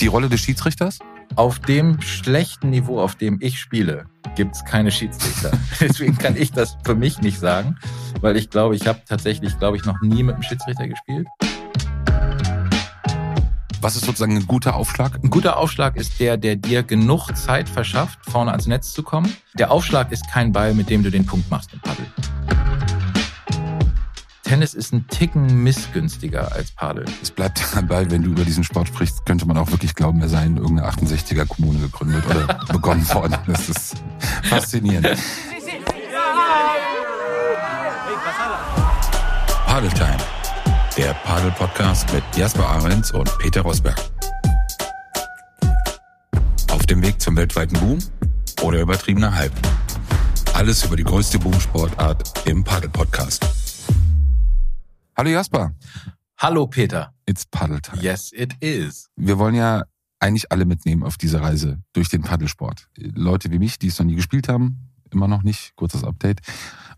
Die Rolle des Schiedsrichters? Auf dem schlechten Niveau, auf dem ich spiele, gibt's keine Schiedsrichter. Deswegen kann ich das für mich nicht sagen, weil ich glaube, ich habe tatsächlich, glaube ich, noch nie mit einem Schiedsrichter gespielt. Was ist sozusagen ein guter Aufschlag? Ein guter Aufschlag ist der, der dir genug Zeit verschafft, vorne ans Netz zu kommen. Der Aufschlag ist kein Ball, mit dem du den Punkt machst im Paddel. Tennis ist ein Ticken missgünstiger als Padel. Es bleibt dabei, wenn du über diesen Sport sprichst, könnte man auch wirklich glauben, er sei in irgendeiner 68er Kommune gegründet oder begonnen worden. Das ist faszinierend. Padel Time, der Padel Podcast mit Jasper Ahrens und Peter Rosberg. Auf dem Weg zum weltweiten Boom oder übertriebener Hype. Alles über die größte Boomsportart im Padel Podcast. Hallo Jasper. Hallo Peter. It's Paddle Time. Yes, it is. Wir wollen ja eigentlich alle mitnehmen auf diese Reise durch den Paddelsport. Leute wie mich, die es noch nie gespielt haben, immer noch nicht, kurzes Update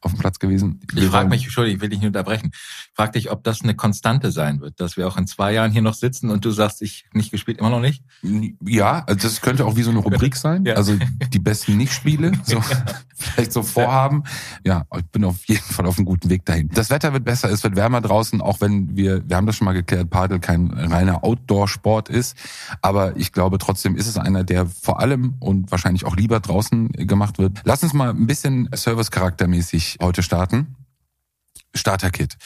auf dem Platz gewesen. Ich frage mich, Entschuldigung, ich will dich nicht unterbrechen. Ich frage dich, ob das eine Konstante sein wird, dass wir auch in zwei Jahren hier noch sitzen und du sagst, ich nicht gespielt, immer noch nicht? Ja, also das könnte auch wie so eine Rubrik sein. Ja. Also die besten Nicht-Spiele, so, vielleicht so Vorhaben. Ja, ich bin auf jeden Fall auf einem guten Weg dahin. Das Wetter wird besser, es wird wärmer draußen, auch wenn wir, wir haben das schon mal geklärt, Padel kein reiner Outdoor-Sport ist. Aber ich glaube trotzdem ist es einer, der vor allem und wahrscheinlich auch lieber draußen gemacht wird. Lass uns mal ein bisschen service-charaktermäßig heute starten. Starter-Kit.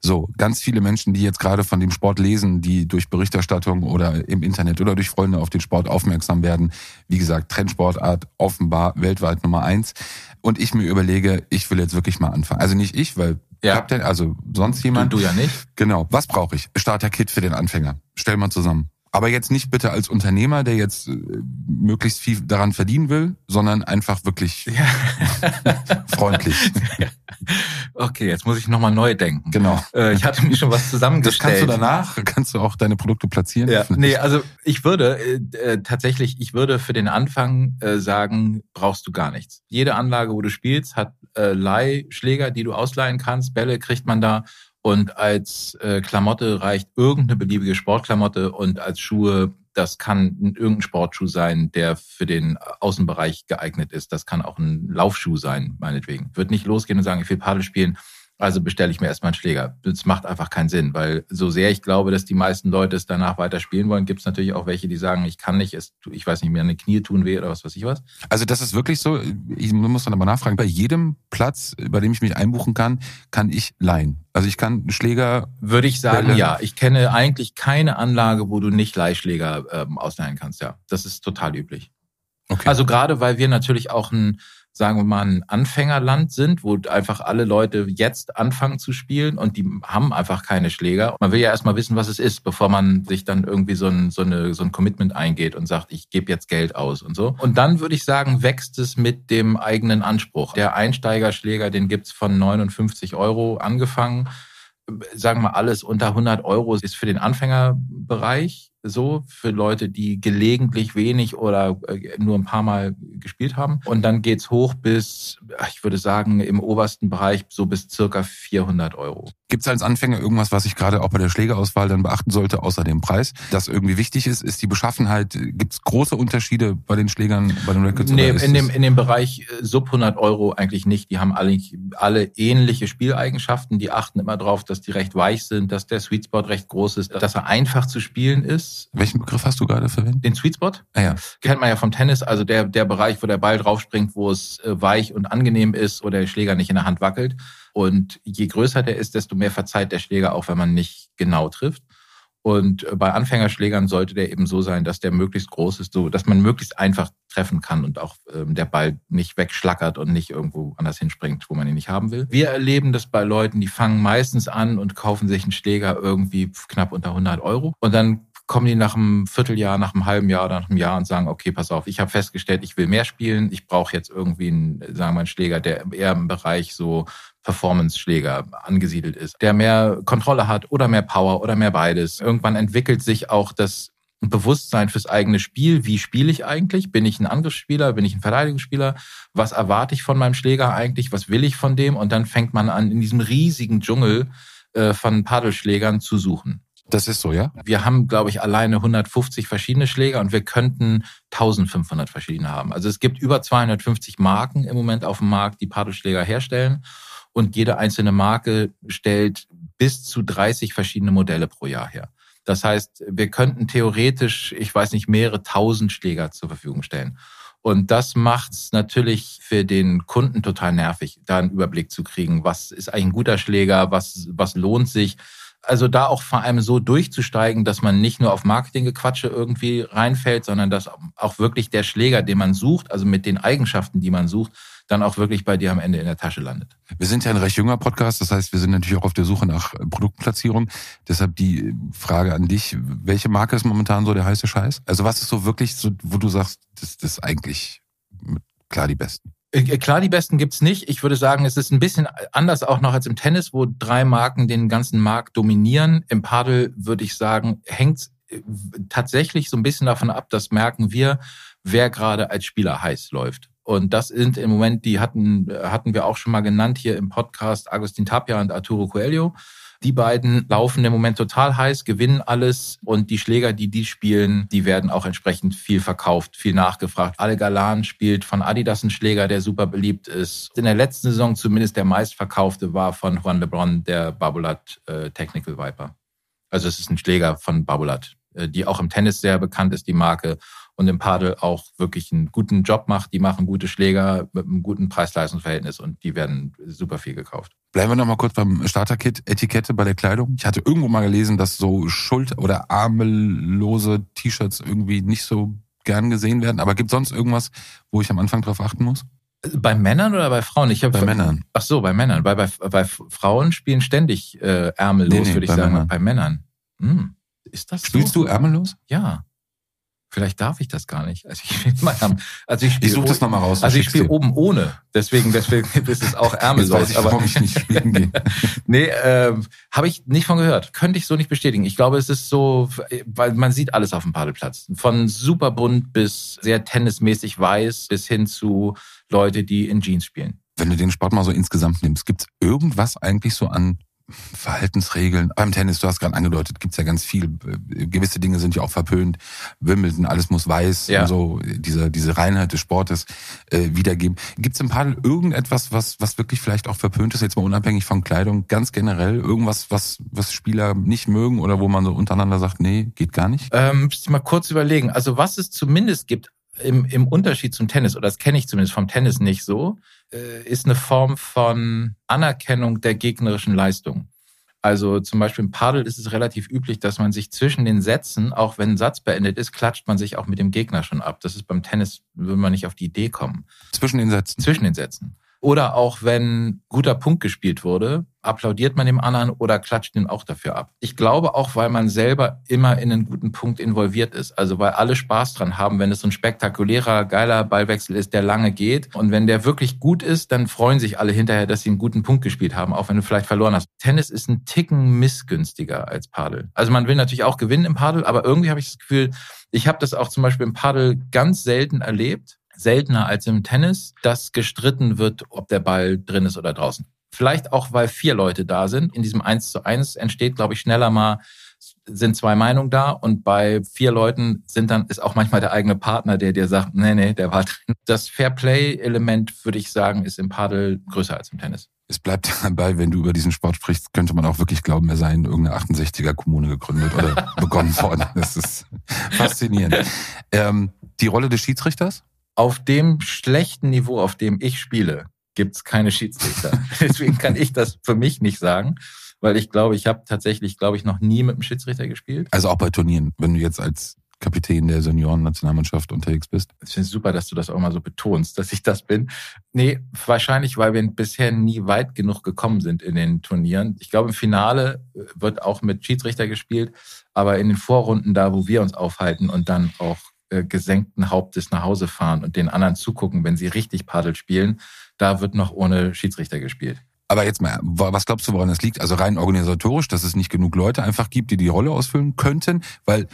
So, ganz viele Menschen, die jetzt gerade von dem Sport lesen, die durch Berichterstattung oder im Internet oder durch Freunde auf den Sport aufmerksam werden. Wie gesagt, Trendsportart offenbar weltweit Nummer eins. Und ich mir überlege, ich will jetzt wirklich mal anfangen. Also nicht ich, weil ja. habt ihr, also sonst jemand. Du, du ja nicht. Genau. Was brauche ich? Starter-Kit für den Anfänger. Stell mal zusammen. Aber jetzt nicht bitte als Unternehmer, der jetzt äh, möglichst viel daran verdienen will, sondern einfach wirklich ja. freundlich. Okay, jetzt muss ich nochmal neu denken. Genau. Äh, ich hatte mir schon was zusammengestellt. Das kannst du danach, kannst du auch deine Produkte platzieren. Ja. Nee, also ich würde äh, äh, tatsächlich, ich würde für den Anfang äh, sagen, brauchst du gar nichts. Jede Anlage, wo du spielst, hat äh, Leihschläger, die du ausleihen kannst. Bälle kriegt man da und als äh, Klamotte reicht irgendeine beliebige Sportklamotte und als Schuhe, das kann irgendein Sportschuh sein, der für den Außenbereich geeignet ist. Das kann auch ein Laufschuh sein, meinetwegen. Wird nicht losgehen und sagen, ich will Paddel spielen also bestelle ich mir erstmal einen Schläger. Das macht einfach keinen Sinn, weil so sehr ich glaube, dass die meisten Leute es danach weiter spielen wollen, gibt es natürlich auch welche, die sagen, ich kann nicht, es, ich weiß nicht, mir eine Knie tun weh oder was weiß ich was. Also das ist wirklich so, ich muss dann aber nachfragen, bei jedem Platz, bei dem ich mich einbuchen kann, kann ich leihen. Also ich kann Schläger... Würde ich sagen, Bälle. ja. Ich kenne eigentlich keine Anlage, wo du nicht Leihschläger ähm, ausleihen kannst, ja. Das ist total üblich. Okay. Also gerade, weil wir natürlich auch ein sagen wir mal, ein Anfängerland sind, wo einfach alle Leute jetzt anfangen zu spielen und die haben einfach keine Schläger. Man will ja erstmal wissen, was es ist, bevor man sich dann irgendwie so ein, so eine, so ein Commitment eingeht und sagt, ich gebe jetzt Geld aus und so. Und dann würde ich sagen, wächst es mit dem eigenen Anspruch. Der Einsteigerschläger, den gibt's von 59 Euro angefangen. Sagen wir alles unter 100 Euro ist für den Anfängerbereich so für Leute, die gelegentlich wenig oder äh, nur ein paar Mal gespielt haben. Und dann geht's hoch bis, ich würde sagen, im obersten Bereich so bis circa 400 Euro. Gibt es als Anfänger irgendwas, was ich gerade auch bei der Schlägerauswahl dann beachten sollte, außer dem Preis, das irgendwie wichtig ist? Ist die Beschaffenheit, gibt es große Unterschiede bei den Schlägern, bei den Records? Nee, in dem, in dem Bereich äh, sub 100 Euro eigentlich nicht. Die haben alle, alle ähnliche Spieleigenschaften. Die achten immer drauf, dass die recht weich sind, dass der Sweet Spot recht groß ist, dass er einfach zu spielen ist welchen Begriff hast du gerade verwendet? Den Sweet Spot. Ah, ja. Kennt man ja vom Tennis, also der, der Bereich, wo der Ball draufspringt, wo es äh, weich und angenehm ist, wo der Schläger nicht in der Hand wackelt. Und je größer der ist, desto mehr verzeiht der Schläger auch, wenn man nicht genau trifft. Und äh, bei Anfängerschlägern sollte der eben so sein, dass der möglichst groß ist, so dass man möglichst einfach treffen kann und auch ähm, der Ball nicht wegschlackert und nicht irgendwo anders hinspringt, wo man ihn nicht haben will. Wir erleben das bei Leuten, die fangen meistens an und kaufen sich einen Schläger irgendwie knapp unter 100 Euro und dann kommen die nach einem Vierteljahr, nach einem halben Jahr nach einem Jahr und sagen, okay, pass auf, ich habe festgestellt, ich will mehr spielen, ich brauche jetzt irgendwie einen, sagen wir, einen Schläger, der eher im Bereich so Performance-Schläger angesiedelt ist, der mehr Kontrolle hat oder mehr Power oder mehr beides. Irgendwann entwickelt sich auch das Bewusstsein fürs eigene Spiel. Wie spiele ich eigentlich? Bin ich ein Angriffsspieler? Bin ich ein Verteidigungsspieler? Was erwarte ich von meinem Schläger eigentlich? Was will ich von dem? Und dann fängt man an, in diesem riesigen Dschungel äh, von Paddelschlägern zu suchen. Das ist so, ja? Wir haben, glaube ich, alleine 150 verschiedene Schläger und wir könnten 1500 verschiedene haben. Also es gibt über 250 Marken im Moment auf dem Markt, die Paddelschläger herstellen. Und jede einzelne Marke stellt bis zu 30 verschiedene Modelle pro Jahr her. Das heißt, wir könnten theoretisch, ich weiß nicht, mehrere tausend Schläger zur Verfügung stellen. Und das macht es natürlich für den Kunden total nervig, da einen Überblick zu kriegen, was ist eigentlich ein guter Schläger, was, was lohnt sich. Also da auch vor allem so durchzusteigen, dass man nicht nur auf Marketinggequatsche irgendwie reinfällt, sondern dass auch wirklich der Schläger, den man sucht, also mit den Eigenschaften, die man sucht, dann auch wirklich bei dir am Ende in der Tasche landet. Wir sind ja ein recht junger Podcast, das heißt, wir sind natürlich auch auf der Suche nach Produktplatzierung. Deshalb die Frage an dich, welche Marke ist momentan so der heiße Scheiß? Also was ist so wirklich so, wo du sagst, das, das ist eigentlich klar die besten? Äh, klar, die besten gibt's nicht. Ich würde sagen, es ist ein bisschen anders auch noch als im Tennis, wo drei Marken den ganzen Markt dominieren. Im Paddel würde ich sagen, hängt äh, tatsächlich so ein bisschen davon ab, das merken wir, wer gerade als Spieler heiß läuft. Und das sind im Moment, die hatten, hatten wir auch schon mal genannt hier im Podcast, Agustin Tapia und Arturo Coelho. Die beiden laufen im Moment total heiß, gewinnen alles und die Schläger, die die spielen, die werden auch entsprechend viel verkauft, viel nachgefragt. Ale Galan spielt von Adidas einen Schläger, der super beliebt ist. In der letzten Saison zumindest der meistverkaufte war von Juan Lebron, der Babolat äh, Technical Viper. Also es ist ein Schläger von Babolat, die auch im Tennis sehr bekannt ist, die Marke und im Padel auch wirklich einen guten Job macht. Die machen gute Schläger mit einem guten Preis-Leistungs-Verhältnis und die werden super viel gekauft. Bleiben wir noch mal kurz beim Starter-Kit, Etikette bei der Kleidung. Ich hatte irgendwo mal gelesen, dass so Schulter- oder armellose T-Shirts irgendwie nicht so gern gesehen werden. Aber gibt sonst irgendwas, wo ich am Anfang drauf achten muss? Bei Männern oder bei Frauen? Ich hab, bei Männern. Ach so, bei Männern. Bei, bei, bei Frauen spielen ständig äh, ärmellos, nee, nee, würde ich sagen. Männern. Bei Männern. Hm. Ist das Spielst so? du ärmellos? Ja. Vielleicht darf ich das gar nicht. Also ich, meine, also ich, ich suche das nochmal raus. Also ich spiele oben ohne. Deswegen, deswegen ist es auch ärmellos. Jetzt weiß ich, aber warum ich nicht spielen gehe. nee, äh, habe ich nicht von gehört. Könnte ich so nicht bestätigen. Ich glaube, es ist so, weil man sieht alles auf dem Padelplatz. Von super bunt bis sehr tennismäßig weiß bis hin zu Leute, die in Jeans spielen. Wenn du den Sport mal so insgesamt nimmst, gibt's irgendwas eigentlich so an Verhaltensregeln. Beim Tennis, du hast gerade angedeutet, gibt's ja ganz viel. Gewisse Dinge sind ja auch verpönt. Wimbledon, alles muss weiß, ja. so diese, diese Reinheit des Sportes äh, wiedergeben. Gibt's im Padel irgendetwas, was, was wirklich vielleicht auch verpönt ist, jetzt mal unabhängig von Kleidung, ganz generell? Irgendwas, was, was Spieler nicht mögen oder wo man so untereinander sagt, nee, geht gar nicht? Ähm, mal kurz überlegen. Also was es zumindest gibt, im, im Unterschied zum Tennis, oder das kenne ich zumindest vom Tennis nicht so, äh, ist eine Form von Anerkennung der gegnerischen Leistung. Also zum Beispiel im Paddel ist es relativ üblich, dass man sich zwischen den Sätzen, auch wenn ein Satz beendet ist, klatscht man sich auch mit dem Gegner schon ab. Das ist beim Tennis, würde man nicht auf die Idee kommen. Zwischen den Sätzen? Zwischen den Sätzen. Oder auch wenn guter Punkt gespielt wurde, applaudiert man dem anderen oder klatscht ihn auch dafür ab. Ich glaube auch, weil man selber immer in einen guten Punkt involviert ist. Also weil alle Spaß dran haben, wenn es so ein spektakulärer, geiler Ballwechsel ist, der lange geht. Und wenn der wirklich gut ist, dann freuen sich alle hinterher, dass sie einen guten Punkt gespielt haben, auch wenn du vielleicht verloren hast. Tennis ist ein Ticken missgünstiger als Padel. Also man will natürlich auch gewinnen im Padel, aber irgendwie habe ich das Gefühl, ich habe das auch zum Beispiel im Padel ganz selten erlebt, seltener als im Tennis, dass gestritten wird, ob der Ball drin ist oder draußen. Vielleicht auch, weil vier Leute da sind. In diesem Eins zu eins entsteht, glaube ich, schneller mal sind zwei Meinungen da und bei vier Leuten sind dann ist auch manchmal der eigene Partner, der dir sagt, nee, nee, der war drin. Das Fairplay-Element, würde ich sagen, ist im Padel größer als im Tennis. Es bleibt dabei, wenn du über diesen Sport sprichst, könnte man auch wirklich glauben, er sei in irgendeiner 68er Kommune gegründet oder begonnen worden. Das ist faszinierend. Ähm, die Rolle des Schiedsrichters? auf dem schlechten Niveau, auf dem ich spiele, gibt's keine Schiedsrichter. Deswegen kann ich das für mich nicht sagen, weil ich glaube, ich habe tatsächlich, glaube ich, noch nie mit einem Schiedsrichter gespielt. Also auch bei Turnieren, wenn du jetzt als Kapitän der Senioren-Nationalmannschaft unterwegs bist. Ich finde es super, dass du das auch mal so betonst, dass ich das bin. Nee, wahrscheinlich, weil wir bisher nie weit genug gekommen sind in den Turnieren. Ich glaube, im Finale wird auch mit Schiedsrichter gespielt, aber in den Vorrunden da, wo wir uns aufhalten und dann auch äh, gesenkten Hauptes nach Hause fahren und den anderen zugucken, wenn sie richtig Paddel spielen, da wird noch ohne Schiedsrichter gespielt. Aber jetzt mal, was glaubst du, woran das liegt? Also rein organisatorisch, dass es nicht genug Leute einfach gibt, die die Rolle ausfüllen könnten, weil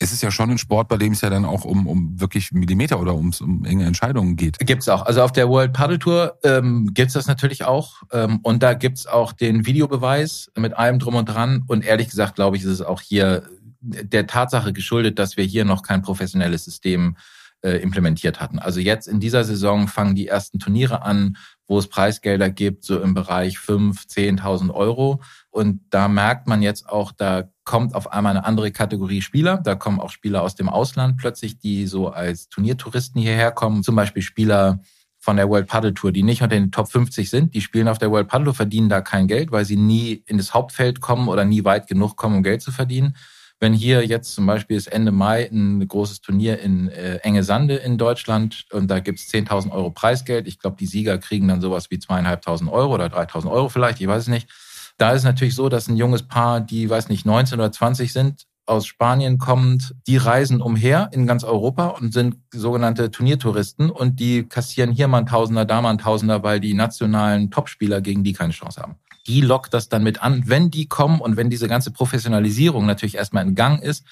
es ist ja schon ein Sport, bei dem es ja dann auch um, um wirklich Millimeter oder ums, um enge Entscheidungen geht. Gibt's auch. Also auf der World Paddle Tour ähm, gibt's das natürlich auch. Ähm, und da gibt's auch den Videobeweis mit allem drum und dran. Und ehrlich gesagt, glaube ich, ist es auch hier der Tatsache geschuldet, dass wir hier noch kein professionelles System äh, implementiert hatten. Also jetzt in dieser Saison fangen die ersten Turniere an, wo es Preisgelder gibt, so im Bereich 5.000, 10.000 Euro. Und da merkt man jetzt auch, da kommt auf einmal eine andere Kategorie Spieler. Da kommen auch Spieler aus dem Ausland plötzlich, die so als Turniertouristen hierher kommen. Zum Beispiel Spieler von der World Paddle Tour, die nicht unter den Top 50 sind. Die spielen auf der World Paddle Tour, verdienen da kein Geld, weil sie nie in das Hauptfeld kommen oder nie weit genug kommen, um Geld zu verdienen. Wenn hier jetzt zum Beispiel ist Ende Mai ein großes Turnier in äh, Enge Sande in Deutschland und da gibt's 10.000 Euro Preisgeld. Ich glaube, die Sieger kriegen dann sowas wie zweieinhalbtausend Euro oder 3.000 Euro vielleicht, ich weiß es nicht. Da ist natürlich so, dass ein junges Paar, die, weiß nicht, 19 oder 20 sind, aus Spanien kommend, die reisen umher in ganz Europa und sind sogenannte Turniertouristen und die kassieren hier mal ein Tausender, da mal ein Tausender, weil die nationalen Topspieler gegen die keine Chance haben die lockt das dann mit an. Wenn die kommen und wenn diese ganze Professionalisierung natürlich erstmal in Gang ist,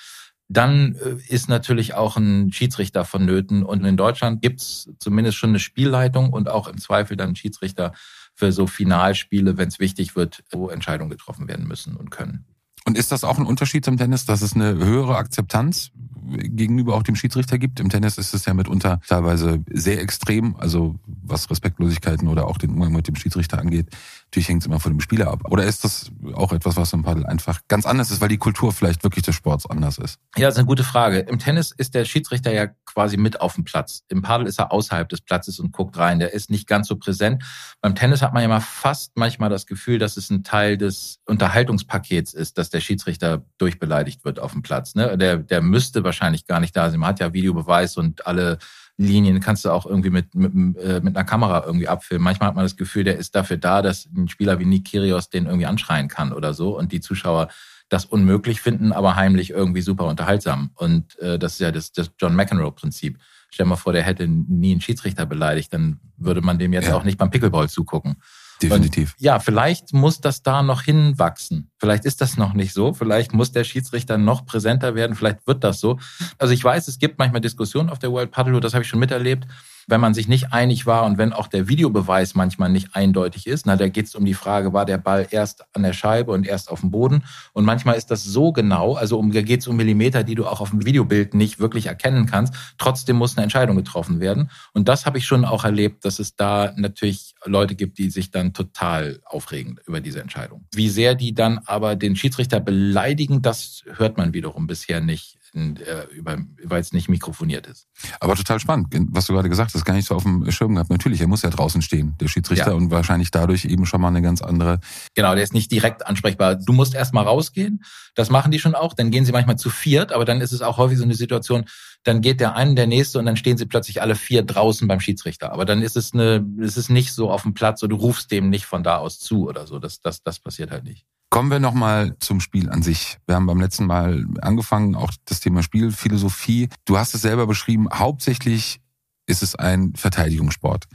dann äh, ist natürlich auch ein Schiedsrichter vonnöten. Und in Deutschland gibt's zumindest schon eine Spielleitung und auch im Zweifel dann Schiedsrichter für so Finalspiele, wenn es wichtig wird, wo Entscheidungen getroffen werden müssen und können. Und ist das auch ein Unterschied zum Tennis, dass es eine höhere Akzeptanz gegenüber auch dem Schiedsrichter gibt? Im Tennis ist es ja mitunter teilweise sehr extrem, also was Respektlosigkeiten oder auch den Umgang mit dem Schiedsrichter angeht. Natürlich hängt es immer von dem Spieler ab. Oder ist das auch etwas, was im Paddel einfach ganz anders ist, weil die Kultur vielleicht wirklich des Sports anders ist? Ja, das ist eine gute Frage. Im Tennis ist der Schiedsrichter ja quasi mit auf dem Platz. Im Paddel ist er außerhalb des Platzes und guckt rein. Der ist nicht ganz so präsent. Beim Tennis hat man ja mal fast manchmal das Gefühl, dass es ein Teil des Unterhaltungspakets ist, dass der Schiedsrichter durchbeleidigt wird auf dem Platz. Ne? Der, der müsste wahrscheinlich gar nicht da sein. Man hat ja Videobeweis und alle Linien kannst du auch irgendwie mit, mit, äh, mit einer Kamera irgendwie abfilmen. Manchmal hat man das Gefühl, der ist dafür da, dass ein Spieler wie Nick Kyrgios den irgendwie anschreien kann oder so und die Zuschauer das unmöglich finden, aber heimlich irgendwie super unterhaltsam. Und äh, das ist ja das, das John McEnroe-Prinzip. Stell dir mal vor, der hätte nie einen Schiedsrichter beleidigt, dann würde man dem jetzt ja. auch nicht beim Pickleball zugucken. Definitiv. Und ja, vielleicht muss das da noch hinwachsen. Vielleicht ist das noch nicht so. Vielleicht muss der Schiedsrichter noch präsenter werden. Vielleicht wird das so. Also ich weiß, es gibt manchmal Diskussionen auf der World Paddle das habe ich schon miterlebt wenn man sich nicht einig war und wenn auch der Videobeweis manchmal nicht eindeutig ist, na, da geht es um die Frage, war der Ball erst an der Scheibe und erst auf dem Boden? Und manchmal ist das so genau, also um, geht es um Millimeter, die du auch auf dem Videobild nicht wirklich erkennen kannst. Trotzdem muss eine Entscheidung getroffen werden. Und das habe ich schon auch erlebt, dass es da natürlich Leute gibt, die sich dann total aufregen über diese Entscheidung. Wie sehr die dann aber den Schiedsrichter beleidigen, das hört man wiederum bisher nicht weil es nicht mikrofoniert ist. Aber total spannend, was du gerade gesagt hast, gar nicht so auf dem Schirm gehabt. Natürlich, er muss ja draußen stehen, der Schiedsrichter, ja. und wahrscheinlich dadurch eben schon mal eine ganz andere. Genau, der ist nicht direkt ansprechbar. Du musst erst mal rausgehen. Das machen die schon auch. Dann gehen sie manchmal zu viert, aber dann ist es auch häufig so eine Situation, dann geht der eine, der nächste und dann stehen sie plötzlich alle vier draußen beim Schiedsrichter. Aber dann ist es eine, ist es nicht so auf dem Platz oder du rufst dem nicht von da aus zu oder so. Das, das, das passiert halt nicht. Kommen wir nochmal zum Spiel an sich. Wir haben beim letzten Mal angefangen, auch das Thema Spielphilosophie. Du hast es selber beschrieben, hauptsächlich ist es ein Verteidigungssport.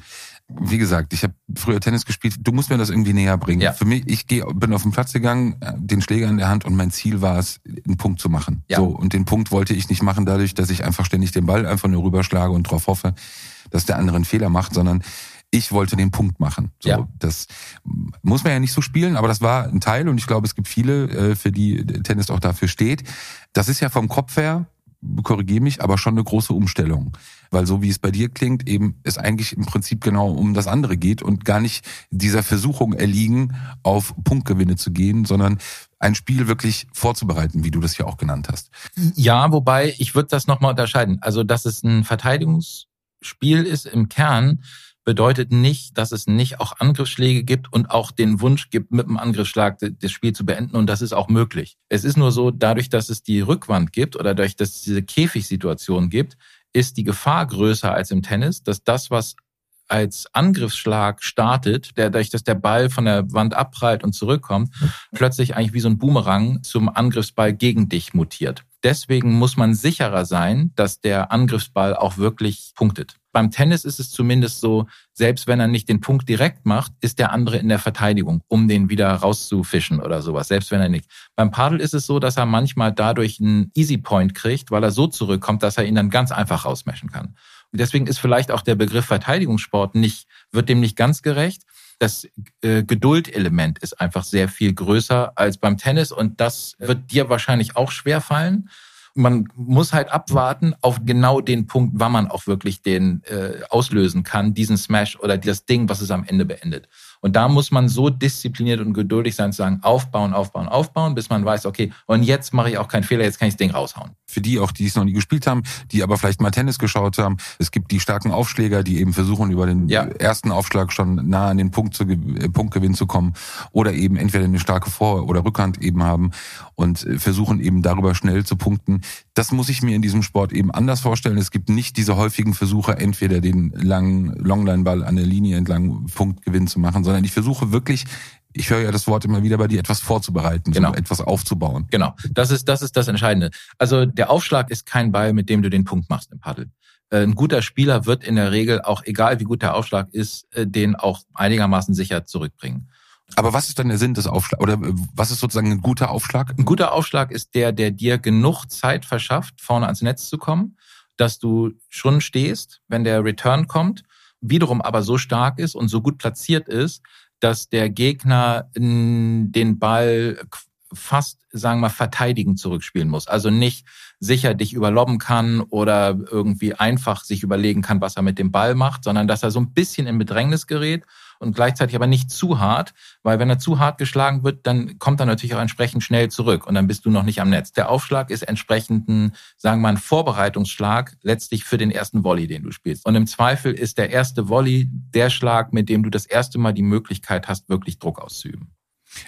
Wie gesagt, ich habe früher Tennis gespielt. Du musst mir das irgendwie näher bringen. Ja. Für mich, ich geh, bin auf den Platz gegangen, den Schläger in der Hand und mein Ziel war es, einen Punkt zu machen. Ja. So und den Punkt wollte ich nicht machen, dadurch, dass ich einfach ständig den Ball einfach nur rüberschlage und darauf hoffe, dass der andere einen Fehler macht, sondern ich wollte den Punkt machen. So, ja. Das muss man ja nicht so spielen, aber das war ein Teil und ich glaube, es gibt viele, äh, für die Tennis auch dafür steht. Das ist ja vom Kopf her, korrigiere mich, aber schon eine große Umstellung. Weil so wie es bei dir klingt, eben es eigentlich im Prinzip genau um das andere geht und gar nicht dieser Versuchung erliegen, auf Punktgewinne zu gehen, sondern ein Spiel wirklich vorzubereiten, wie du das ja auch genannt hast. Ja, wobei ich würde das nochmal unterscheiden. Also, dass es ein Verteidigungsspiel ist im Kern, bedeutet nicht, dass es nicht auch Angriffsschläge gibt und auch den Wunsch gibt, mit dem Angriffsschlag das Spiel zu beenden. Und das ist auch möglich. Es ist nur so, dadurch, dass es die Rückwand gibt oder dadurch, dass es diese Käfigsituation gibt, ist die Gefahr größer als im Tennis, dass das, was als Angriffsschlag startet, der dadurch, dass der Ball von der Wand abprallt und zurückkommt, plötzlich eigentlich wie so ein Boomerang zum Angriffsball gegen dich mutiert. Deswegen muss man sicherer sein, dass der Angriffsball auch wirklich punktet. Beim Tennis ist es zumindest so, selbst wenn er nicht den Punkt direkt macht, ist der andere in der Verteidigung, um den wieder rauszufischen oder sowas, selbst wenn er nicht. Beim Padel ist es so, dass er manchmal dadurch einen Easy Point kriegt, weil er so zurückkommt, dass er ihn dann ganz einfach rausmeschen kann. Deswegen ist vielleicht auch der Begriff Verteidigungssport nicht, wird dem nicht ganz gerecht. Das äh, Geduldelement ist einfach sehr viel größer als beim Tennis und das wird dir wahrscheinlich auch schwer fallen. Man muss halt abwarten auf genau den Punkt, wann man auch wirklich den äh, auslösen kann, diesen Smash oder das Ding, was es am Ende beendet. Und da muss man so diszipliniert und geduldig sein, zu sagen, aufbauen, aufbauen, aufbauen, bis man weiß, okay, und jetzt mache ich auch keinen Fehler, jetzt kann ich das Ding raushauen. Für die auch, die es noch nie gespielt haben, die aber vielleicht mal Tennis geschaut haben, es gibt die starken Aufschläger, die eben versuchen, über den ja. ersten Aufschlag schon nah an den Punkt zu, äh, Punktgewinn zu kommen oder eben entweder eine starke Vor- oder Rückhand eben haben und äh, versuchen eben darüber schnell zu punkten. Das muss ich mir in diesem Sport eben anders vorstellen. Es gibt nicht diese häufigen Versuche, entweder den langen Longline-Ball an der Linie entlang Punktgewinn zu machen, sondern ich versuche wirklich ich höre ja das Wort immer wieder bei dir, etwas vorzubereiten, genau. so etwas aufzubauen. Genau, das ist, das ist das Entscheidende. Also der Aufschlag ist kein Ball, mit dem du den Punkt machst im Paddel. Äh, ein guter Spieler wird in der Regel, auch egal wie gut der Aufschlag ist, äh, den auch einigermaßen sicher zurückbringen. Aber was ist dann der Sinn des Aufschlags? Oder äh, was ist sozusagen ein guter Aufschlag? Ein guter Aufschlag ist der, der dir genug Zeit verschafft, vorne ans Netz zu kommen, dass du schon stehst, wenn der Return kommt wiederum aber so stark ist und so gut platziert ist, dass der Gegner den Ball fast, sagen wir mal, verteidigen zurückspielen muss. Also nicht sicher dich überlobben kann oder irgendwie einfach sich überlegen kann, was er mit dem Ball macht, sondern dass er so ein bisschen in Bedrängnis gerät und gleichzeitig aber nicht zu hart, weil wenn er zu hart geschlagen wird, dann kommt er natürlich auch entsprechend schnell zurück und dann bist du noch nicht am Netz. Der Aufschlag ist entsprechend ein, sagen wir mal, ein Vorbereitungsschlag letztlich für den ersten Volley, den du spielst. Und im Zweifel ist der erste Volley der Schlag, mit dem du das erste Mal die Möglichkeit hast, wirklich Druck auszuüben.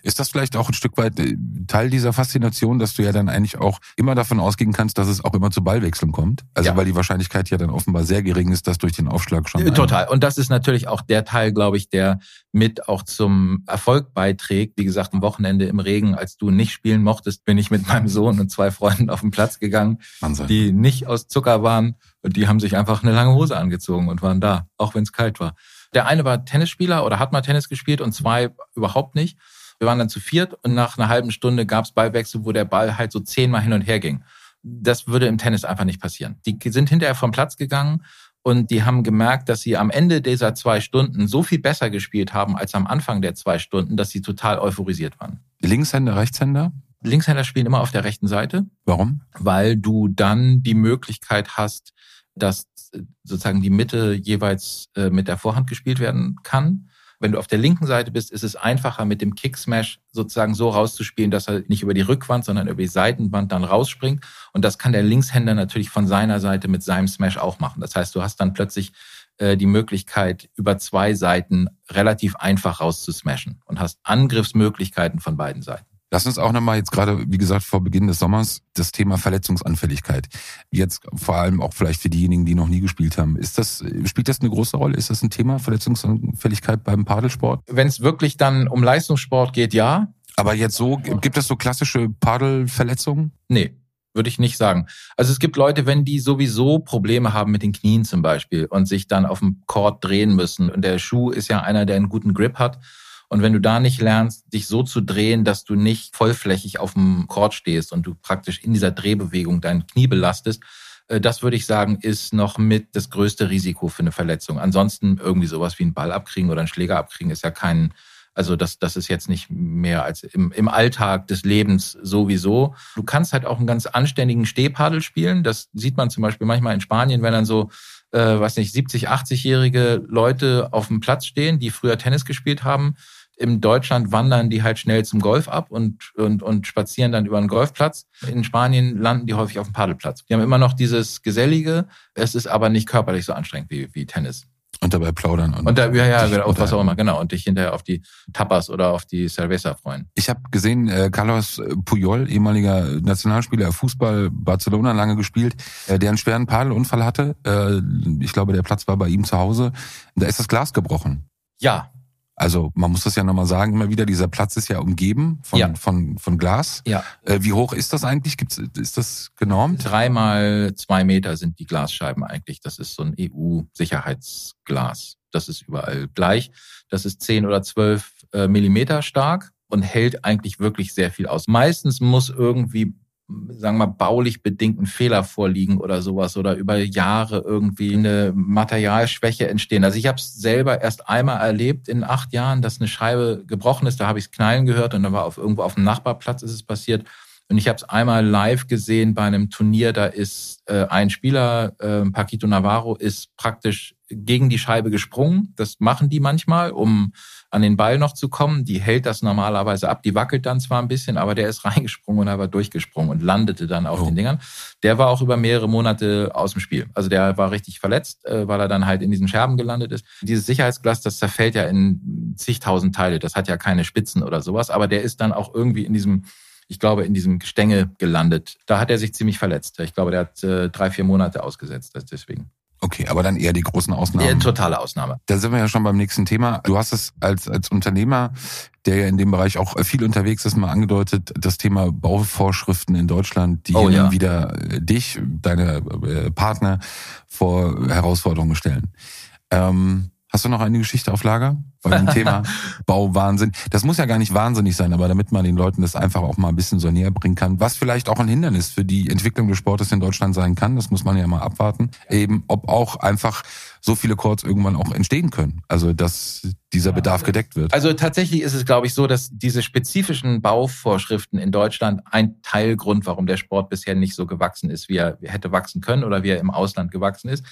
Ist das vielleicht auch ein Stück weit äh, Teil dieser Faszination, dass du ja dann eigentlich auch immer davon ausgehen kannst, dass es auch immer zu Ballwechseln kommt? Also ja. weil die Wahrscheinlichkeit ja dann offenbar sehr gering ist, dass durch den Aufschlag schon. Äh, total. Und das ist natürlich auch der Teil, glaube ich, der mit auch zum Erfolg beiträgt. Wie gesagt, am Wochenende im Regen, als du nicht spielen mochtest, bin ich mit meinem Sohn und zwei Freunden auf den Platz gegangen, Wahnsinn. die nicht aus Zucker waren. Und die haben sich einfach eine lange Hose angezogen und waren da, auch wenn es kalt war. Der eine war Tennisspieler oder hat mal Tennis gespielt und zwei überhaupt nicht. Wir waren dann zu viert und nach einer halben Stunde gab es Ballwechsel, wo der Ball halt so zehnmal hin und her ging. Das würde im Tennis einfach nicht passieren. Die sind hinterher vom Platz gegangen und die haben gemerkt, dass sie am Ende dieser zwei Stunden so viel besser gespielt haben als am Anfang der zwei Stunden, dass sie total euphorisiert waren. Linkshänder, Rechtshänder? Linkshänder spielen immer auf der rechten Seite. Warum? Weil du dann die Möglichkeit hast, dass sozusagen die Mitte jeweils äh, mit der Vorhand gespielt werden kann. Wenn du auf der linken Seite bist, ist es einfacher, mit dem Kick-Smash sozusagen so rauszuspielen, dass er nicht über die Rückwand, sondern über die Seitenwand dann rausspringt. Und das kann der Linkshänder natürlich von seiner Seite mit seinem Smash auch machen. Das heißt, du hast dann plötzlich äh, die Möglichkeit, über zwei Seiten relativ einfach rauszusmashen und hast Angriffsmöglichkeiten von beiden Seiten. Lass uns auch nochmal jetzt gerade, wie gesagt, vor Beginn des Sommers das Thema Verletzungsanfälligkeit. Jetzt vor allem auch vielleicht für diejenigen, die noch nie gespielt haben. Ist das, spielt das eine große Rolle? Ist das ein Thema, Verletzungsanfälligkeit beim Padelsport? Wenn es wirklich dann um Leistungssport geht, ja. Aber jetzt so, gibt es so klassische Padelverletzungen? Nee, würde ich nicht sagen. Also es gibt Leute, wenn die sowieso Probleme haben mit den Knien zum Beispiel und sich dann auf dem Court drehen müssen und der Schuh ist ja einer, der einen guten Grip hat und wenn du da nicht lernst, dich so zu drehen, dass du nicht vollflächig auf dem Court stehst und du praktisch in dieser Drehbewegung dein Knie belastest, äh, das würde ich sagen, ist noch mit das größte Risiko für eine Verletzung. Ansonsten irgendwie sowas wie ein Ball abkriegen oder einen Schläger abkriegen ist ja kein, also das, das ist jetzt nicht mehr als im, im Alltag des Lebens sowieso. Du kannst halt auch einen ganz anständigen Stehpadel spielen. Das sieht man zum Beispiel manchmal in Spanien, wenn dann so, äh, weiß nicht, 70, 80-jährige Leute auf dem Platz stehen, die früher Tennis gespielt haben in Deutschland wandern die halt schnell zum Golf ab und, und, und spazieren dann über einen Golfplatz. In Spanien landen die häufig auf dem Paddelplatz. Die haben immer noch dieses Gesellige, es ist aber nicht körperlich so anstrengend wie, wie Tennis. Und dabei plaudern. Und, und da, ja, ja, genau, auf was auch immer, genau. Und dich hinterher auf die Tapas oder auf die Cerveza freuen. Ich habe gesehen, äh, Carlos Puyol, ehemaliger Nationalspieler Fußball, Barcelona lange gespielt, äh, der einen schweren Padelunfall hatte. Äh, ich glaube, der Platz war bei ihm zu Hause. Da ist das Glas gebrochen. Ja, also man muss das ja nochmal sagen, immer wieder, dieser Platz ist ja umgeben von, ja. von, von Glas. Ja. Äh, wie hoch ist das eigentlich? Gibt's, ist das genormt? Dreimal zwei Meter sind die Glasscheiben eigentlich. Das ist so ein EU-Sicherheitsglas. Das ist überall gleich. Das ist zehn oder zwölf äh, Millimeter stark und hält eigentlich wirklich sehr viel aus. Meistens muss irgendwie sagen wir mal, baulich bedingten Fehler vorliegen oder sowas oder über Jahre irgendwie eine Materialschwäche entstehen. Also ich habe es selber erst einmal erlebt in acht Jahren, dass eine Scheibe gebrochen ist. Da habe ich es knallen gehört und dann war auf irgendwo auf dem Nachbarplatz ist es passiert. Und ich habe es einmal live gesehen bei einem Turnier, da ist äh, ein Spieler, äh, Paquito Navarro, ist praktisch gegen die Scheibe gesprungen. Das machen die manchmal, um an den Ball noch zu kommen. Die hält das normalerweise ab. Die wackelt dann zwar ein bisschen, aber der ist reingesprungen und aber durchgesprungen und landete dann auf oh. den Dingern. Der war auch über mehrere Monate aus dem Spiel. Also der war richtig verletzt, äh, weil er dann halt in diesen Scherben gelandet ist. Dieses Sicherheitsglas, das zerfällt ja in zigtausend Teile. Das hat ja keine Spitzen oder sowas, aber der ist dann auch irgendwie in diesem ich glaube, in diesem Gestänge gelandet. Da hat er sich ziemlich verletzt. Ich glaube, der hat äh, drei, vier Monate ausgesetzt, deswegen. Okay, aber dann eher die großen Ausnahmen. Ja, totale Ausnahme. Da sind wir ja schon beim nächsten Thema. Du hast es als, als Unternehmer, der ja in dem Bereich auch viel unterwegs ist, mal angedeutet, das Thema Bauvorschriften in Deutschland, die oh, ja. wieder äh, dich, deine äh, Partner vor Herausforderungen stellen. Ähm, Hast du noch eine Geschichte auf Lager bei dem Thema Bauwahnsinn? Das muss ja gar nicht wahnsinnig sein, aber damit man den Leuten das einfach auch mal ein bisschen so näher bringen kann, was vielleicht auch ein Hindernis für die Entwicklung des Sportes in Deutschland sein kann, das muss man ja mal abwarten. Eben, ob auch einfach so viele Courts irgendwann auch entstehen können. Also, dass dieser Bedarf gedeckt wird. Also tatsächlich ist es, glaube ich, so, dass diese spezifischen Bauvorschriften in Deutschland ein Teilgrund, warum der Sport bisher nicht so gewachsen ist, wie er hätte wachsen können oder wie er im Ausland gewachsen ist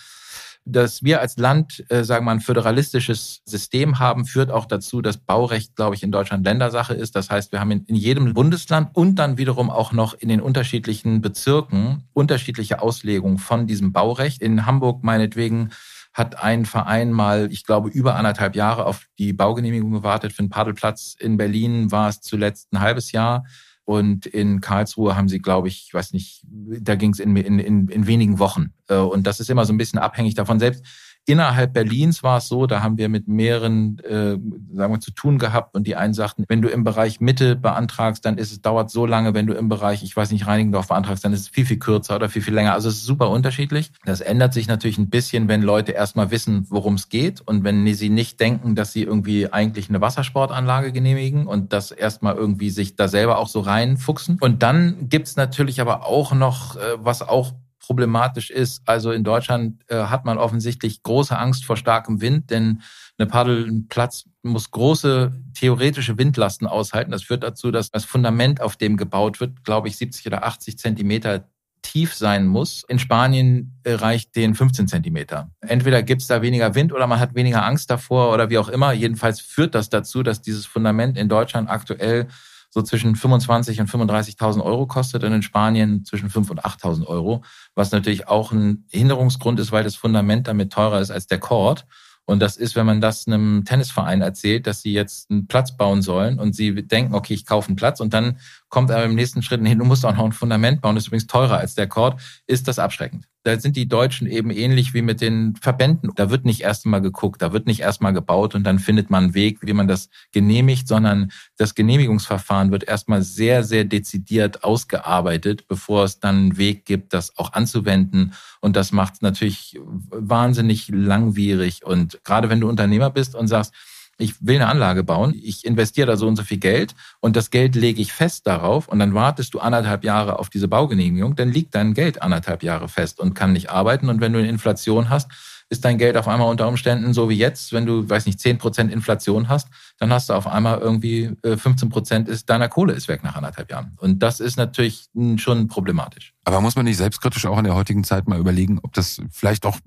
dass wir als Land, äh, sagen wir mal, ein föderalistisches System haben, führt auch dazu, dass Baurecht, glaube ich, in Deutschland Ländersache ist. Das heißt, wir haben in, in jedem Bundesland und dann wiederum auch noch in den unterschiedlichen Bezirken unterschiedliche Auslegungen von diesem Baurecht. In Hamburg meinetwegen hat ein Verein mal, ich glaube, über anderthalb Jahre auf die Baugenehmigung gewartet für einen Paddelplatz. In Berlin war es zuletzt ein halbes Jahr. Und in Karlsruhe haben sie, glaube ich, ich weiß nicht, da ging es in, in, in, in wenigen Wochen. Äh, und das ist immer so ein bisschen abhängig davon. Selbst Innerhalb Berlins war es so, da haben wir mit mehreren, äh, sagen wir, zu tun gehabt und die einen sagten, wenn du im Bereich Mitte beantragst, dann ist es dauert so lange, wenn du im Bereich, ich weiß nicht, Reinigendorf beantragst, dann ist es viel, viel kürzer oder viel, viel länger. Also es ist super unterschiedlich. Das ändert sich natürlich ein bisschen, wenn Leute erstmal wissen, worum es geht und wenn sie nicht denken, dass sie irgendwie eigentlich eine Wassersportanlage genehmigen und das erstmal irgendwie sich da selber auch so reinfuchsen. Und dann gibt's natürlich aber auch noch, äh, was auch problematisch ist. Also in Deutschland äh, hat man offensichtlich große Angst vor starkem Wind, denn eine Paddelplatz muss große theoretische Windlasten aushalten. Das führt dazu, dass das Fundament, auf dem gebaut wird, glaube ich, 70 oder 80 Zentimeter tief sein muss. In Spanien äh, reicht den 15 Zentimeter. Entweder gibt es da weniger Wind oder man hat weniger Angst davor oder wie auch immer. Jedenfalls führt das dazu, dass dieses Fundament in Deutschland aktuell so zwischen 25 und 35.000 Euro kostet und in Spanien zwischen 5 und 8.000 Euro, was natürlich auch ein Hinderungsgrund ist, weil das Fundament damit teurer ist als der Court. Und das ist, wenn man das einem Tennisverein erzählt, dass sie jetzt einen Platz bauen sollen und sie denken, okay, ich kaufe einen Platz und dann kommt aber im nächsten Schritt hin, du musst auch noch ein Fundament bauen, das ist übrigens teurer als der Court, ist das abschreckend. Da sind die Deutschen eben ähnlich wie mit den Verbänden. Da wird nicht erst mal geguckt, da wird nicht erst mal gebaut und dann findet man einen Weg, wie man das genehmigt, sondern das Genehmigungsverfahren wird erstmal sehr, sehr dezidiert ausgearbeitet, bevor es dann einen Weg gibt, das auch anzuwenden. Und das macht es natürlich wahnsinnig langwierig. Und gerade wenn du Unternehmer bist und sagst, ich will eine Anlage bauen, ich investiere da so und so viel Geld und das Geld lege ich fest darauf und dann wartest du anderthalb Jahre auf diese Baugenehmigung, dann liegt dein Geld anderthalb Jahre fest und kann nicht arbeiten. Und wenn du eine Inflation hast, ist dein Geld auf einmal unter Umständen so wie jetzt, wenn du, weiß nicht, zehn Prozent Inflation hast, dann hast du auf einmal irgendwie 15 äh, Prozent ist deiner Kohle ist weg nach anderthalb Jahren. Und das ist natürlich schon problematisch. Aber muss man nicht selbstkritisch auch in der heutigen Zeit mal überlegen, ob das vielleicht auch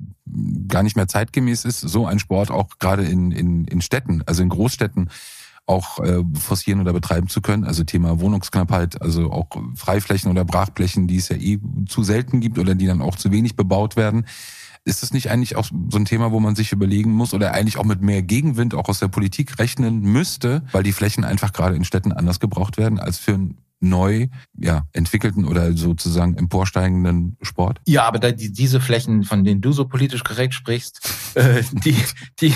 gar nicht mehr zeitgemäß ist, so ein Sport auch gerade in, in, in Städten, also in Großstädten auch äh, forcieren oder betreiben zu können. Also Thema Wohnungsknappheit, also auch Freiflächen oder Brachflächen, die es ja eh zu selten gibt oder die dann auch zu wenig bebaut werden Ist das nicht eigentlich auch so ein Thema, wo man sich überlegen muss oder eigentlich auch mit mehr Gegenwind auch aus der Politik rechnen müsste, weil die Flächen einfach gerade in Städten anders gebraucht werden als für einen neu ja, entwickelten oder sozusagen emporsteigenden Sport? Ja, aber die, diese Flächen, von denen du so politisch korrekt sprichst, äh, die, die,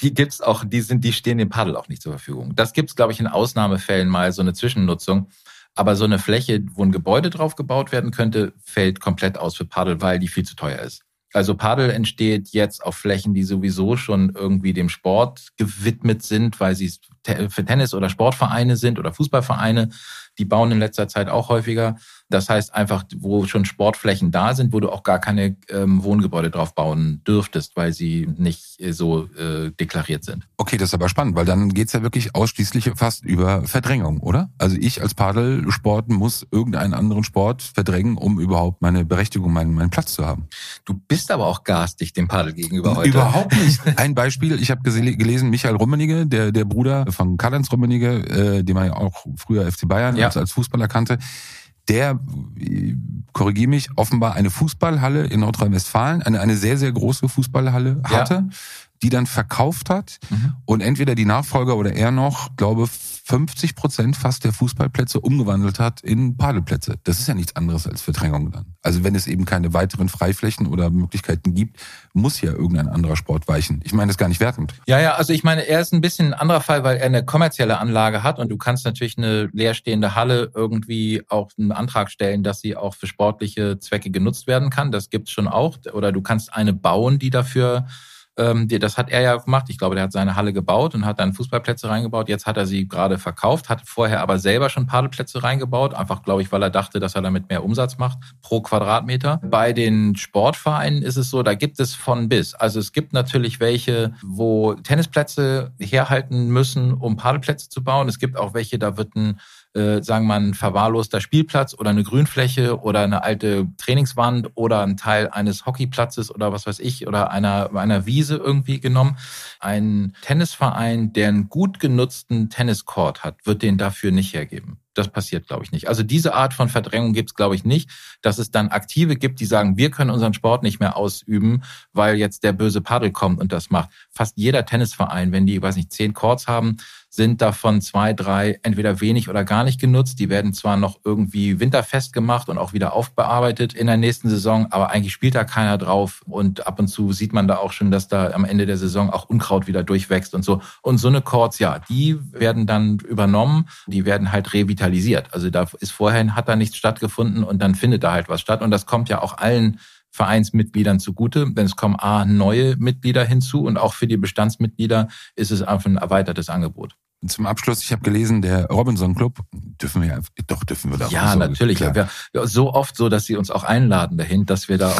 die gibt's auch, die sind, die stehen dem Paddel auch nicht zur Verfügung. Das gibt's, glaube ich, in Ausnahmefällen mal so eine Zwischennutzung. Aber so eine Fläche, wo ein Gebäude drauf gebaut werden könnte, fällt komplett aus für Paddel, weil die viel zu teuer ist. Also Paddel entsteht jetzt auf Flächen, die sowieso schon irgendwie dem Sport gewidmet sind, weil sie für Tennis- oder Sportvereine sind oder Fußballvereine. Die bauen in letzter Zeit auch häufiger. Das heißt einfach, wo schon Sportflächen da sind, wo du auch gar keine ähm, Wohngebäude drauf bauen dürftest, weil sie nicht äh, so äh, deklariert sind. Okay, das ist aber spannend, weil dann geht's ja wirklich ausschließlich fast über Verdrängung, oder? Also ich als Padelsport muss irgendeinen anderen Sport verdrängen, um überhaupt meine Berechtigung, meinen, meinen Platz zu haben. Du bist aber auch garstig dem Padel gegenüber heute. Überhaupt nicht. Ein Beispiel, ich habe gelesen, Michael Rummenigge, der, der Bruder von Karl-Heinz Rummenigge, äh, den man ja auch früher FC Bayern ja. als, als Fußballer kannte, der, korrigiere mich, offenbar eine Fußballhalle in Nordrhein-Westfalen, eine, eine sehr, sehr große Fußballhalle hatte. Die dann verkauft hat mhm. und entweder die Nachfolger oder er noch, glaube 50 Prozent fast der Fußballplätze umgewandelt hat in Padelplätze. Das ist ja nichts anderes als Verdrängung dann. Also wenn es eben keine weiteren Freiflächen oder Möglichkeiten gibt, muss ja irgendein anderer Sport weichen. Ich meine das gar nicht wertend. Ja, ja, also ich meine, er ist ein bisschen ein anderer Fall, weil er eine kommerzielle Anlage hat und du kannst natürlich eine leerstehende Halle irgendwie auch einen Antrag stellen, dass sie auch für sportliche Zwecke genutzt werden kann. Das gibt's schon auch. Oder du kannst eine bauen, die dafür das hat er ja gemacht. Ich glaube, der hat seine Halle gebaut und hat dann Fußballplätze reingebaut. Jetzt hat er sie gerade verkauft, hat vorher aber selber schon Padelplätze reingebaut. Einfach, glaube ich, weil er dachte, dass er damit mehr Umsatz macht pro Quadratmeter. Bei den Sportvereinen ist es so, da gibt es von bis. Also es gibt natürlich welche, wo Tennisplätze herhalten müssen, um Padelplätze zu bauen. Es gibt auch welche, da wird ein äh, sagen wir mal, ein verwahrloster Spielplatz oder eine Grünfläche oder eine alte Trainingswand oder ein Teil eines Hockeyplatzes oder was weiß ich oder einer, einer Wiese irgendwie genommen. Ein Tennisverein, der einen gut genutzten Tenniscourt hat, wird den dafür nicht hergeben. Das passiert, glaube ich, nicht. Also diese Art von Verdrängung gibt es, glaube ich, nicht, dass es dann Aktive gibt, die sagen, wir können unseren Sport nicht mehr ausüben, weil jetzt der böse Paddel kommt und das macht. Fast jeder Tennisverein, wenn die, weiß nicht, zehn Courts haben, sind davon zwei, drei entweder wenig oder gar nicht genutzt. Die werden zwar noch irgendwie winterfest gemacht und auch wieder aufbearbeitet in der nächsten Saison, aber eigentlich spielt da keiner drauf und ab und zu sieht man da auch schon, dass da am Ende der Saison auch Unkraut wieder durchwächst und so. Und so eine Courts, ja, die werden dann übernommen, die werden halt revitalisiert. Also da ist vorhin hat da nichts stattgefunden und dann findet da halt was statt. Und das kommt ja auch allen Vereinsmitgliedern zugute, denn es kommen A, neue Mitglieder hinzu und auch für die Bestandsmitglieder ist es einfach ein erweitertes Angebot. Zum Abschluss, ich habe gelesen, der Robinson Club, dürfen wir doch dürfen wir da Ja, so, natürlich. Ja, so oft so, dass sie uns auch einladen dahin, dass wir da.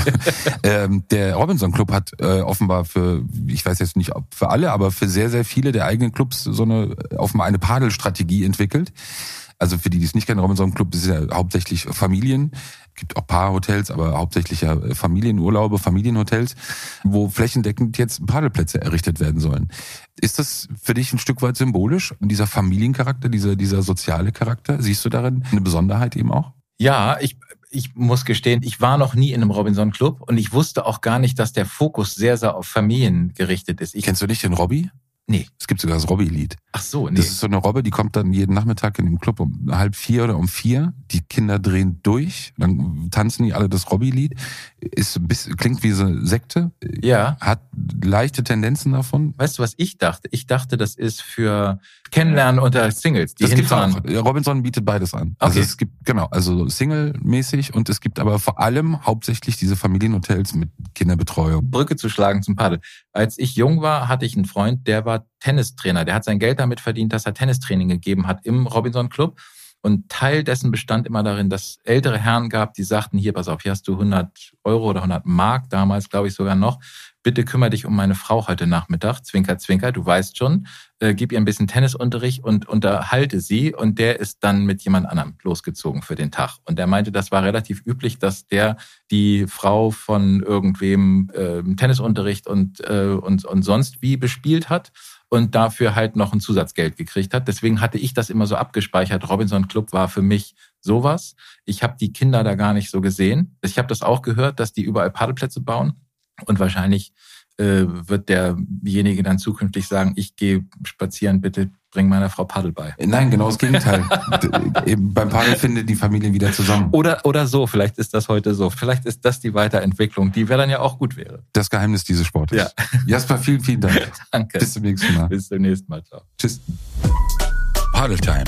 ähm, der Robinson Club hat äh, offenbar für, ich weiß jetzt nicht ob für alle, aber für sehr sehr viele der eigenen Clubs so eine offenbar eine Padelstrategie entwickelt. Also für die, die es nicht kennen, Robinson Club ist ja hauptsächlich Familien gibt auch Paarhotels, aber hauptsächlich ja Familienurlaube, Familienhotels, wo flächendeckend jetzt Padelplätze errichtet werden sollen. Ist das für dich ein Stück weit symbolisch, dieser Familiencharakter, dieser, dieser soziale Charakter? Siehst du darin eine Besonderheit eben auch? Ja, ich, ich muss gestehen, ich war noch nie in einem Robinson Club und ich wusste auch gar nicht, dass der Fokus sehr, sehr auf Familien gerichtet ist. Ich Kennst du nicht den Robby? Nee. Es gibt sogar das Robby-Lied. Ach so, nee. Das ist so eine Robbe, die kommt dann jeden Nachmittag in dem Club um halb vier oder um vier. Die Kinder drehen durch, dann tanzen die alle das Robby-Lied. Ist ein bisschen, klingt wie so eine Sekte. Ja. Hat leichte Tendenzen davon. Weißt du, was ich dachte? Ich dachte, das ist für Kennenlernen unter Singles, die das hinfahren. Gibt's auch. Robinson bietet beides an. Also okay. Also es gibt, genau, also Single-mäßig und es gibt aber vor allem hauptsächlich diese Familienhotels mit Kinderbetreuung. Brücke zu schlagen zum Paddel. Als ich jung war, hatte ich einen Freund, der war Tennistrainer. Der hat sein Geld damit verdient, dass er Tennistraining gegeben hat im Robinson Club. Und Teil dessen bestand immer darin, dass ältere Herren gab, die sagten, hier, pass auf, hier hast du 100 Euro oder 100 Mark, damals glaube ich sogar noch, bitte kümmere dich um meine Frau heute Nachmittag, zwinker, zwinker, du weißt schon, äh, gib ihr ein bisschen Tennisunterricht und unterhalte sie und der ist dann mit jemand anderem losgezogen für den Tag. Und der meinte, das war relativ üblich, dass der die Frau von irgendwem äh, Tennisunterricht und, äh, und, und sonst wie bespielt hat und dafür halt noch ein Zusatzgeld gekriegt hat. Deswegen hatte ich das immer so abgespeichert. Robinson Club war für mich sowas. Ich habe die Kinder da gar nicht so gesehen. Ich habe das auch gehört, dass die überall Paddelplätze bauen und wahrscheinlich äh, wird derjenige dann zukünftig sagen, ich gehe spazieren, bitte bring meiner Frau Paddel bei. Nein, genau das Gegenteil. beim Paddel findet die Familie wieder zusammen. Oder, oder so, vielleicht ist das heute so. Vielleicht ist das die Weiterentwicklung, die wäre dann ja auch gut wäre. Das Geheimnis dieses Sportes. Ja. Jasper, vielen, vielen Dank. Danke. Bis zum nächsten Mal. Bis zum nächsten Mal. Ciao. Tschüss. Paddle Time.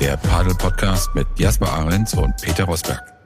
Der Paddel Podcast mit Jasper Ahrens und Peter Rosberg.